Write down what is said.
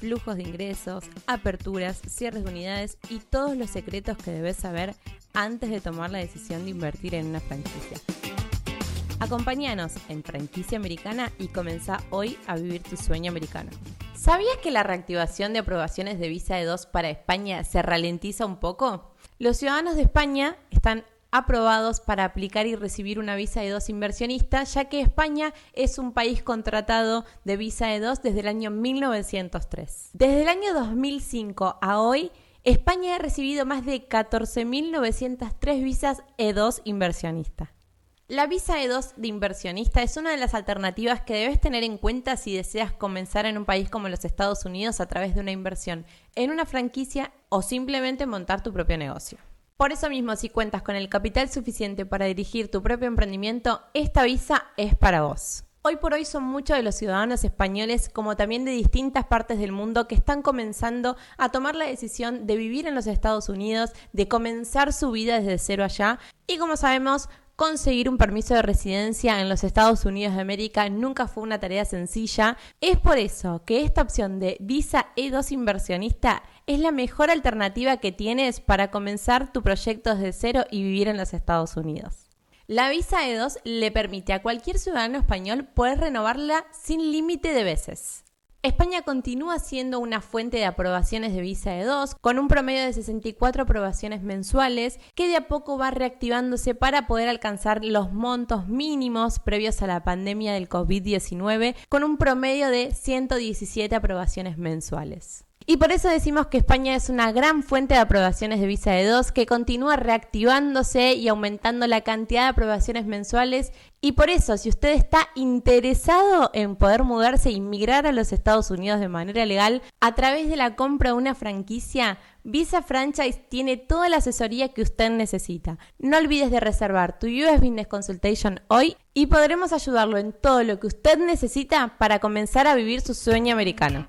flujos de ingresos, aperturas, cierres de unidades y todos los secretos que debes saber antes de tomar la decisión de invertir en una franquicia. Acompáñanos en Franquicia Americana y comenzá hoy a vivir tu sueño americano. ¿Sabías que la reactivación de aprobaciones de visa de 2 para España se ralentiza un poco? Los ciudadanos de España están aprobados para aplicar y recibir una visa de dos inversionista, ya que España es un país contratado de visa de dos desde el año 1903. Desde el año 2005 a hoy, España ha recibido más de 14.903 visas E2 inversionista. La visa E2 de inversionista es una de las alternativas que debes tener en cuenta si deseas comenzar en un país como los Estados Unidos a través de una inversión en una franquicia o simplemente montar tu propio negocio. Por eso mismo, si cuentas con el capital suficiente para dirigir tu propio emprendimiento, esta visa es para vos. Hoy por hoy son muchos de los ciudadanos españoles, como también de distintas partes del mundo, que están comenzando a tomar la decisión de vivir en los Estados Unidos, de comenzar su vida desde cero allá. Y como sabemos, conseguir un permiso de residencia en los Estados Unidos de América nunca fue una tarea sencilla. Es por eso que esta opción de visa E2 inversionista es la mejor alternativa que tienes para comenzar tu proyecto desde cero y vivir en los Estados Unidos. La visa E2 le permite a cualquier ciudadano español poder renovarla sin límite de veces. España continúa siendo una fuente de aprobaciones de visa de 2, con un promedio de 64 aprobaciones mensuales, que de a poco va reactivándose para poder alcanzar los montos mínimos previos a la pandemia del COVID-19, con un promedio de 117 aprobaciones mensuales. Y por eso decimos que España es una gran fuente de aprobaciones de visa de 2 que continúa reactivándose y aumentando la cantidad de aprobaciones mensuales. Y por eso, si usted está interesado en poder mudarse e inmigrar a los Estados Unidos de manera legal a través de la compra de una franquicia, Visa Franchise tiene toda la asesoría que usted necesita. No olvides de reservar tu US Business Consultation hoy y podremos ayudarlo en todo lo que usted necesita para comenzar a vivir su sueño americano.